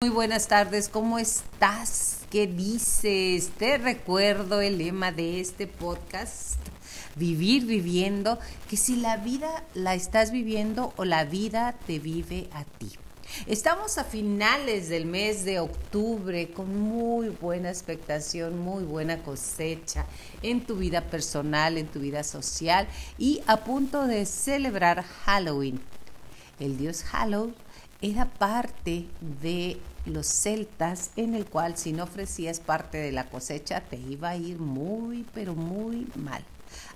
Muy buenas tardes, ¿cómo estás? ¿Qué dices? Te recuerdo el lema de este podcast, vivir viviendo, que si la vida la estás viviendo o la vida te vive a ti. Estamos a finales del mes de octubre con muy buena expectación, muy buena cosecha en tu vida personal, en tu vida social y a punto de celebrar Halloween. El dios Halloween era parte de los celtas en el cual si no ofrecías parte de la cosecha te iba a ir muy, pero muy mal.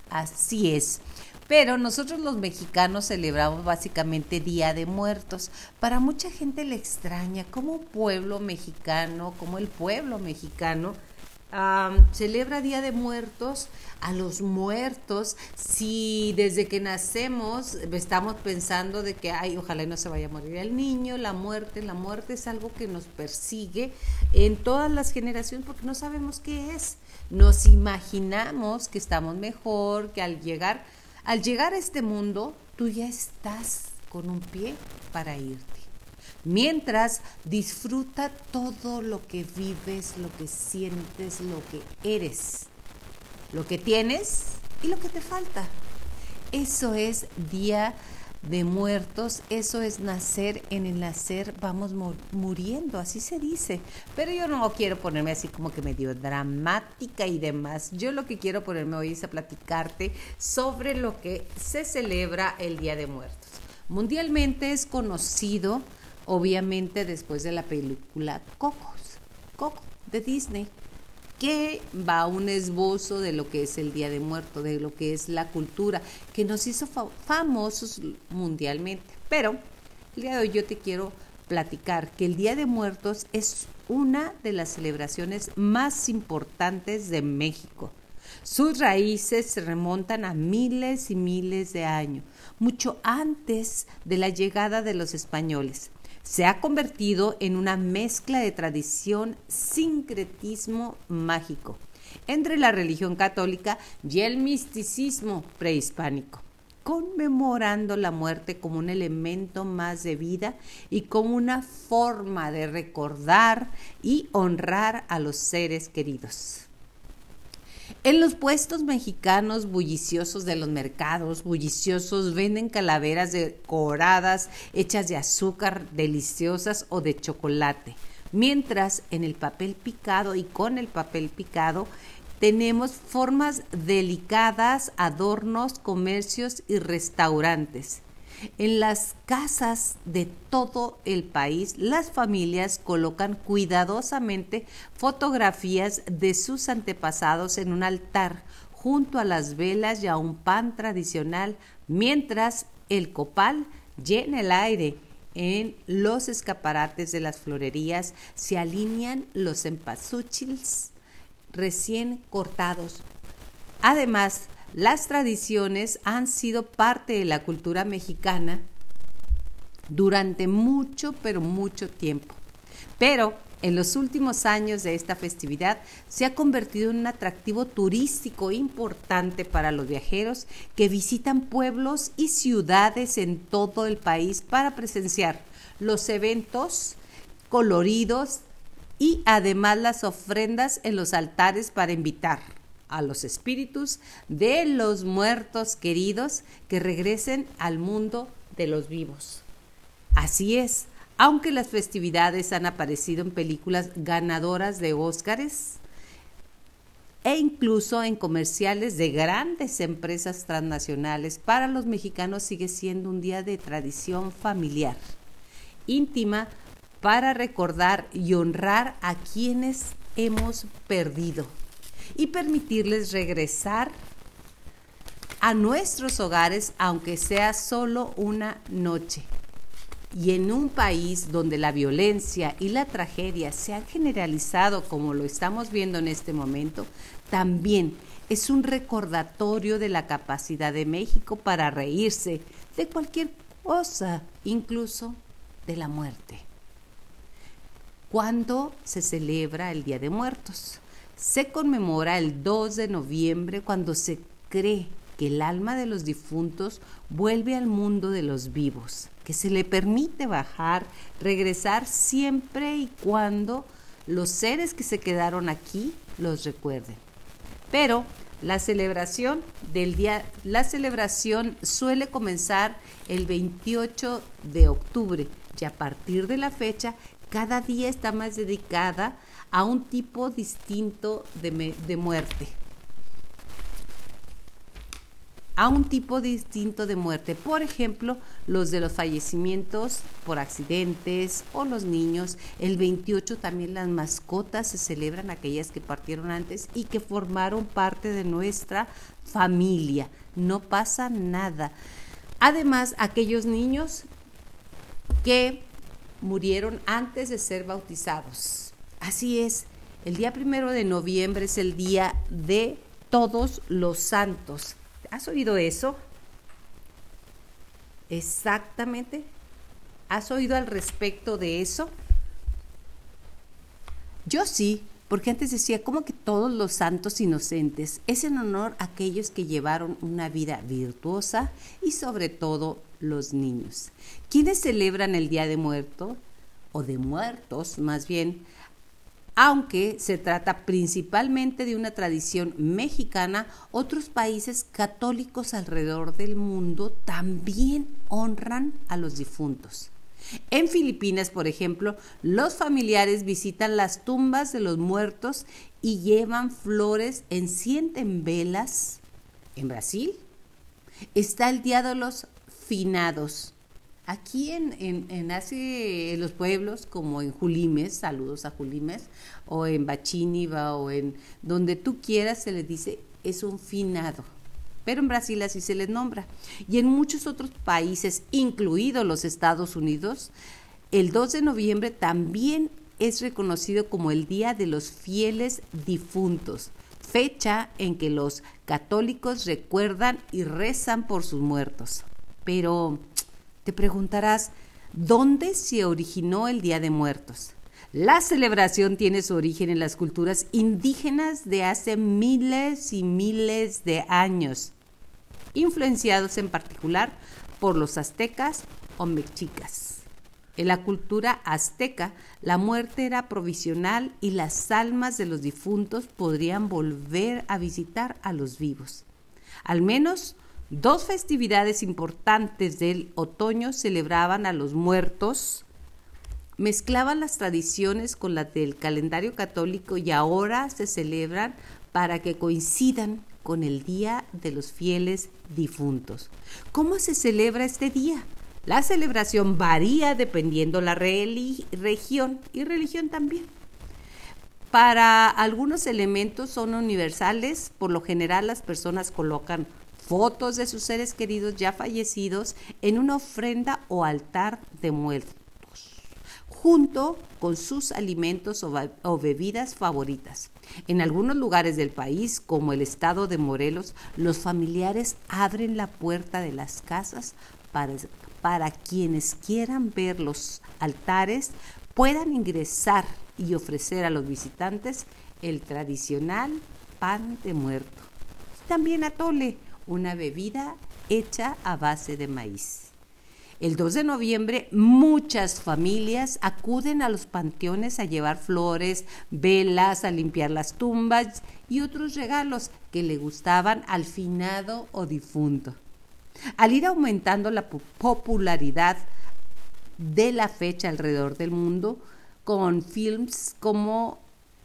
Así es. Pero nosotros los mexicanos celebramos básicamente Día de Muertos. Para mucha gente le extraña cómo pueblo mexicano, como el pueblo mexicano, celebra Día de Muertos a los muertos. Si desde que nacemos estamos pensando de que ay ojalá no se vaya a morir el niño la muerte la muerte es algo que nos persigue en todas las generaciones porque no sabemos qué es nos imaginamos que estamos mejor que al llegar al llegar a este mundo tú ya estás con un pie para irte Mientras disfruta todo lo que vives, lo que sientes, lo que eres, lo que tienes y lo que te falta. Eso es día de muertos, eso es nacer, en el nacer vamos muriendo, así se dice. Pero yo no quiero ponerme así como que medio dramática y demás. Yo lo que quiero ponerme hoy es a platicarte sobre lo que se celebra el Día de Muertos. Mundialmente es conocido obviamente después de la película Cocos, Coco de Disney, que va un esbozo de lo que es el Día de Muertos, de lo que es la cultura, que nos hizo famosos mundialmente. Pero el día de hoy yo te quiero platicar que el Día de Muertos es una de las celebraciones más importantes de México. Sus raíces se remontan a miles y miles de años, mucho antes de la llegada de los españoles se ha convertido en una mezcla de tradición, sincretismo mágico entre la religión católica y el misticismo prehispánico, conmemorando la muerte como un elemento más de vida y como una forma de recordar y honrar a los seres queridos. En los puestos mexicanos bulliciosos de los mercados, bulliciosos, venden calaveras decoradas hechas de azúcar deliciosas o de chocolate. Mientras en el papel picado y con el papel picado tenemos formas delicadas, adornos, comercios y restaurantes. En las casas de todo el país, las familias colocan cuidadosamente fotografías de sus antepasados en un altar junto a las velas y a un pan tradicional, mientras el copal llena el aire. En los escaparates de las florerías se alinean los empasúchiles recién cortados. Además, las tradiciones han sido parte de la cultura mexicana durante mucho, pero mucho tiempo. Pero en los últimos años de esta festividad se ha convertido en un atractivo turístico importante para los viajeros que visitan pueblos y ciudades en todo el país para presenciar los eventos coloridos y además las ofrendas en los altares para invitar a los espíritus de los muertos queridos que regresen al mundo de los vivos. Así es, aunque las festividades han aparecido en películas ganadoras de Óscares e incluso en comerciales de grandes empresas transnacionales, para los mexicanos sigue siendo un día de tradición familiar, íntima, para recordar y honrar a quienes hemos perdido y permitirles regresar a nuestros hogares, aunque sea solo una noche. Y en un país donde la violencia y la tragedia se han generalizado como lo estamos viendo en este momento, también es un recordatorio de la capacidad de México para reírse de cualquier cosa, incluso de la muerte. ¿Cuándo se celebra el Día de Muertos? Se conmemora el 2 de noviembre cuando se cree que el alma de los difuntos vuelve al mundo de los vivos. que se le permite bajar, regresar siempre y cuando los seres que se quedaron aquí los recuerden. Pero la celebración del día, la celebración suele comenzar el 28 de octubre y a partir de la fecha cada día está más dedicada un tipo distinto de, de muerte a un tipo distinto de muerte. Por ejemplo, los de los fallecimientos por accidentes o los niños. El 28 también las mascotas se celebran, aquellas que partieron antes y que formaron parte de nuestra familia. No pasa nada. Además, aquellos niños que murieron antes de ser bautizados. Así es, el día primero de noviembre es el día de todos los santos ¿Has oído eso? Exactamente. ¿Has oído al respecto de eso? Yo sí, porque antes decía, como que todos los santos inocentes? Es en honor a aquellos que llevaron una vida virtuosa y sobre todo los niños. ¿Quiénes celebran el Día de Muerto? O de muertos, más bien, aunque se trata principalmente de una tradición mexicana, otros países católicos alrededor del mundo también honran a los difuntos. En Filipinas, por ejemplo, los familiares visitan las tumbas de los muertos y llevan flores, encienden velas. En Brasil está el Día de los Finados, Aquí en, en, en, los pueblos, como en Julimes, saludos a Julimes, o en Bachíniva, o en donde tú quieras, se les dice es un finado. Pero en Brasil así se les nombra. Y en muchos otros países, incluidos los Estados Unidos, el 2 de noviembre también es reconocido como el Día de los Fieles Difuntos, fecha en que los católicos recuerdan y rezan por sus muertos. Pero te preguntarás, ¿dónde se originó el Día de Muertos? La celebración tiene su origen en las culturas indígenas de hace miles y miles de años, influenciados en particular por los aztecas o mexicas. En la cultura azteca, la muerte era provisional y las almas de los difuntos podrían volver a visitar a los vivos. Al menos Dos festividades importantes del otoño celebraban a los muertos, mezclaban las tradiciones con las del calendario católico y ahora se celebran para que coincidan con el Día de los Fieles Difuntos. ¿Cómo se celebra este día? La celebración varía dependiendo la región y religión también. Para algunos elementos son universales, por lo general las personas colocan fotos de sus seres queridos ya fallecidos en una ofrenda o altar de muertos, junto con sus alimentos o, bebidas favoritas. En algunos lugares del país, como el estado de Morelos, los familiares abren la puerta de las casas para, para quienes quieran ver los altares puedan ingresar y ofrecer a los visitantes el tradicional pan de muerto. También atole, una bebida hecha a base de maíz. El 2 de noviembre muchas familias acuden a los panteones a llevar flores, velas, a limpiar las tumbas y otros regalos que le gustaban al finado o difunto. Al ir aumentando la popularidad de la fecha alrededor del mundo, con films como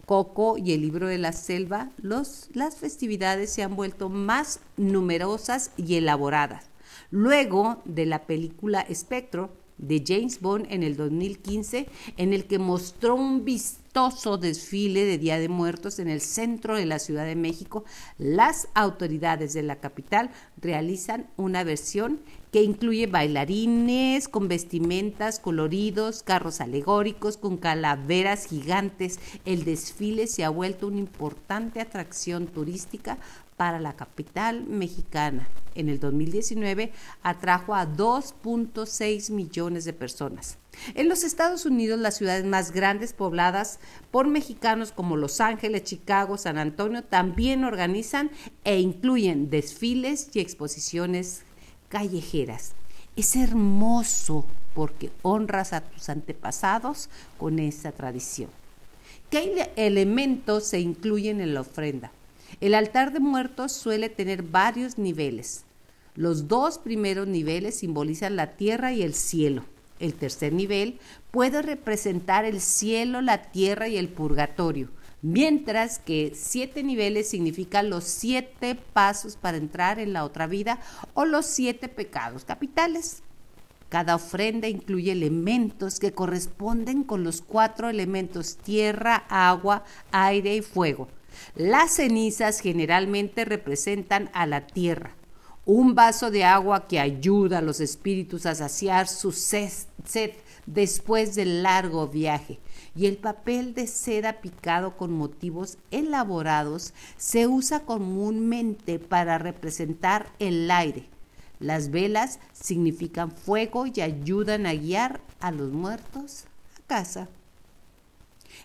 Coco y el libro de la selva, los, las festividades se han vuelto más numerosas y elaboradas. Luego de la película Espectro de James Bond en el 2015, en el que mostró un desfile de Día de Muertos en el centro de la Ciudad de México, las autoridades de la capital realizan una versión que incluye bailarines con vestimentas coloridos, carros alegóricos con calaveras gigantes. El desfile se ha vuelto una importante atracción turística para la capital mexicana. En el 2019 atrajo a 2.6 millones de personas. En los Estados Unidos, las ciudades más grandes pobladas por mexicanos como Los Ángeles, Chicago, San Antonio también organizan e incluyen desfiles y exposiciones callejeras. Es hermoso porque honras a tus antepasados con esa tradición. ¿Qué elementos se incluyen en la ofrenda? El altar de muertos suele tener varios niveles. Los dos primeros niveles simbolizan la tierra y el cielo. El tercer nivel puede representar el cielo, la tierra y el purgatorio, mientras que siete niveles significan los siete pasos para entrar en la otra vida o los siete pecados capitales. Cada ofrenda incluye elementos que corresponden con los cuatro elementos tierra, agua, aire y fuego. Las cenizas generalmente representan a la tierra un vaso de agua que ayuda a los espíritus a saciar su sed, después del largo viaje. Y el papel de seda picado con motivos elaborados se usa comúnmente para representar el aire. Las velas significan fuego y ayudan a guiar a los muertos a casa.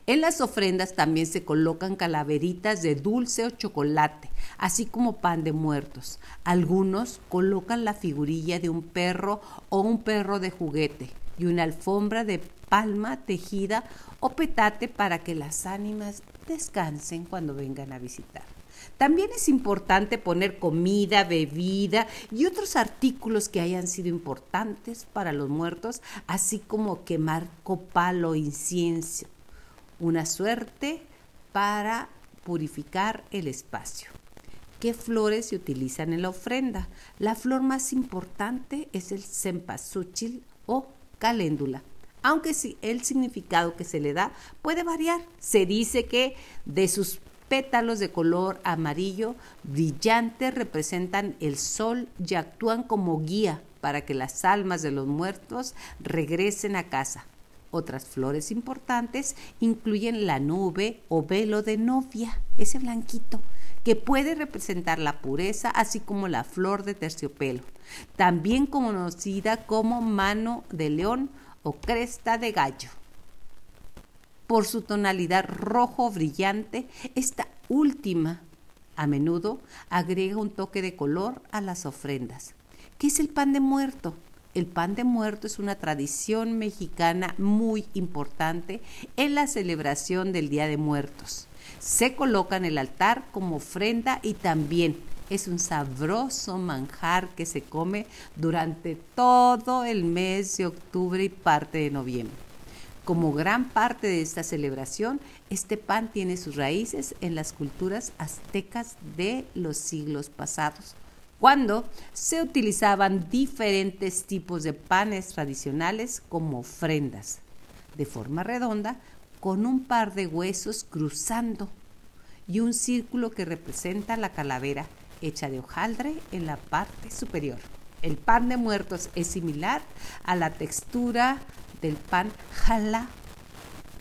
En las ofrendas también se colocan calaveritas de dulce o chocolate, así como pan de muertos. Algunos colocan la figurilla de un perro o un perro de juguete y una alfombra de palma tejida o petate para que las ánimas descansen cuando vengan a visitar. También es importante poner comida, bebida y otros artículos que hayan sido importantes para los muertos, así como quemar copal o incienso, una suerte para purificar el espacio. ¿Qué flores se utilizan en la ofrenda? La flor más importante es el cempasúchil o caléndula, aunque sí, el significado que se le da puede variar. Se dice que de sus pétalos de color amarillo brillante representan el sol y actúan como guía para que las almas de los muertos regresen a casa. Otras flores importantes incluyen la nube o velo de novia, ese blanquito, que puede representar la pureza, así como la flor de terciopelo, también conocida como mano de león o cresta de gallo. Por su tonalidad rojo brillante, esta última a menudo agrega un toque de color a las ofrendas. ¿Qué es el pan de muerto? El pan de muerto es una tradición mexicana muy importante en la celebración del Día de Muertos. Se coloca en el altar como ofrenda y también es un sabroso manjar que se come durante todo el mes de octubre y parte de noviembre. Como gran parte de esta celebración, este pan tiene sus raíces en las culturas aztecas de los siglos pasados cuando se utilizaban diferentes tipos de panes tradicionales como ofrendas, de forma redonda, con un par de huesos cruzando y un círculo que representa la calavera hecha de hojaldre en la parte superior. El pan de muertos es similar a la textura del pan jala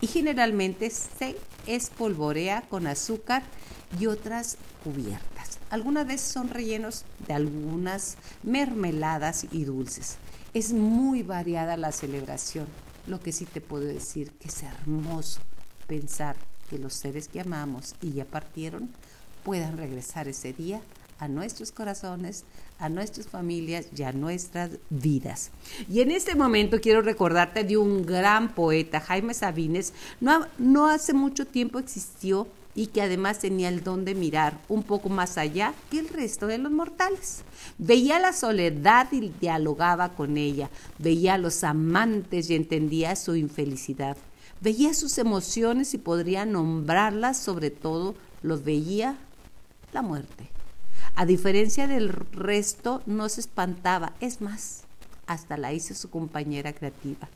y generalmente se espolvorea con azúcar y otras cubiertas. Algunas veces son rellenos de algunas mermeladas y dulces. Es muy variada la celebración. Lo que sí te puedo decir que es hermoso pensar que los seres que amamos y ya partieron puedan regresar ese día a nuestros corazones, a nuestras familias y a nuestras vidas. Y en este momento quiero recordarte de un gran poeta, Jaime Sabines. No, no hace mucho tiempo existió y que además tenía el don de mirar un poco más allá que el resto de los mortales. Veía la soledad y dialogaba con ella, veía a los amantes y entendía su infelicidad, veía sus emociones y podría nombrarlas, sobre todo los veía la muerte. A diferencia del resto, no se espantaba, es más, hasta la hizo su compañera creativa.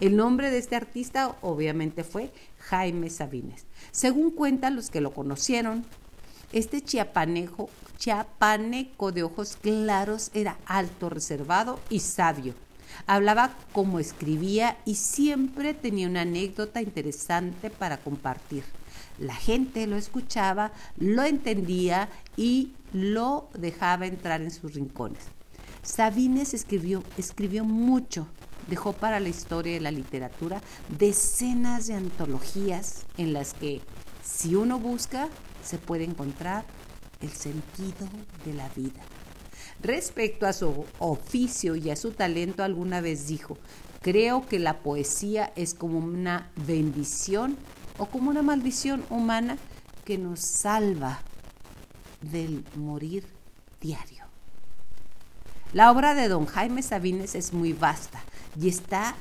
El nombre de este artista obviamente fue Jaime Sabines. Según cuentan los que lo conocieron, este chiapanejo, chiapaneco de ojos claros era alto, reservado y sabio. Hablaba como escribía y siempre tenía una anécdota interesante para compartir. La gente lo escuchaba, lo entendía y lo dejaba entrar en sus rincones. Sabines escribió, escribió mucho, dejó para la historia de la literatura decenas de antologías en las que, si uno busca, se puede encontrar el sentido de la vida. Respecto a su oficio y a su talento, alguna vez dijo, creo que la poesía es como una bendición o como una maldición humana que nos salva del morir diario. La obra de don Jaime Sabines es muy vasta y está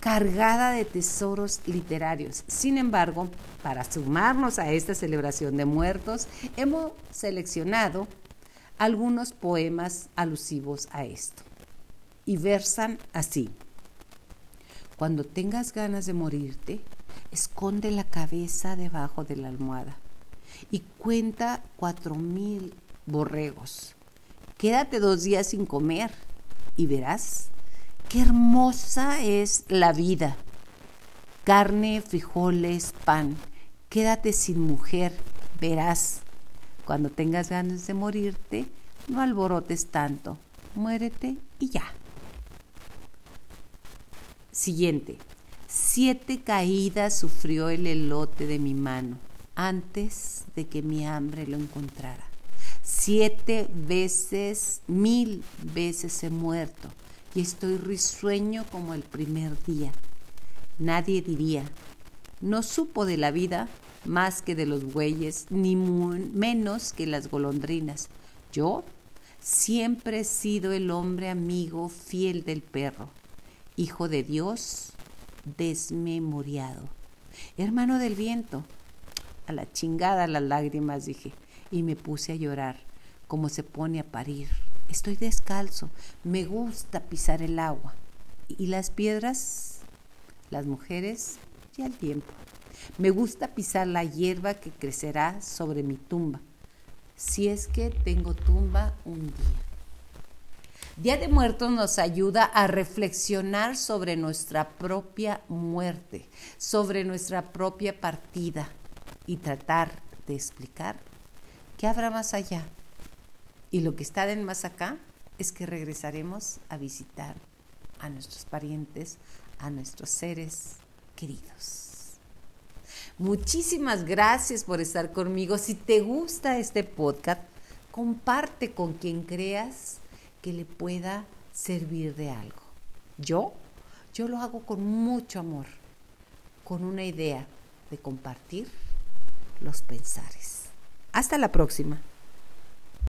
cargada de tesoros literarios. Sin embargo, para sumarnos a esta celebración de muertos, hemos seleccionado algunos poemas alusivos a esto. Y versan así. Cuando tengas ganas de morirte, esconde la cabeza debajo de la almohada y cuenta cuatro mil borregos. Quédate dos días sin comer y verás Qué hermosa es la vida. Carne, frijoles, pan. Quédate sin mujer, verás. Cuando tengas ganas de morirte, no alborotes tanto. Muérete y ya. Siguiente. Siete caídas sufrió el elote de mi mano antes de que mi hambre lo encontrara. Siete veces, mil veces he muerto y estoy risueño como el primer día. Nadie diría, no supo de la vida más que de los bueyes, ni menos que las golondrinas. Yo siempre he sido el hombre amigo fiel del perro, hijo de Dios desmemoriado, hermano del viento. A la chingada las lágrimas dije, y me puse a llorar, como se pone a parir Estoy descalzo, me gusta pisar el agua. Y las piedras, las mujeres y el tiempo. Me gusta pisar la hierba que crecerá sobre mi tumba, si es que tengo tumba un día. Día de Muertos nos ayuda a reflexionar sobre nuestra propia muerte, sobre nuestra propia partida y tratar de explicar qué habrá más allá y lo que está en más acá es que regresaremos a visitar a nuestros parientes, a nuestros seres queridos. Muchísimas gracias por estar conmigo. Si te gusta este podcast, comparte con quien creas que le pueda servir de algo. Yo, yo lo hago con mucho amor, con una idea de compartir los pensares. Hasta la próxima.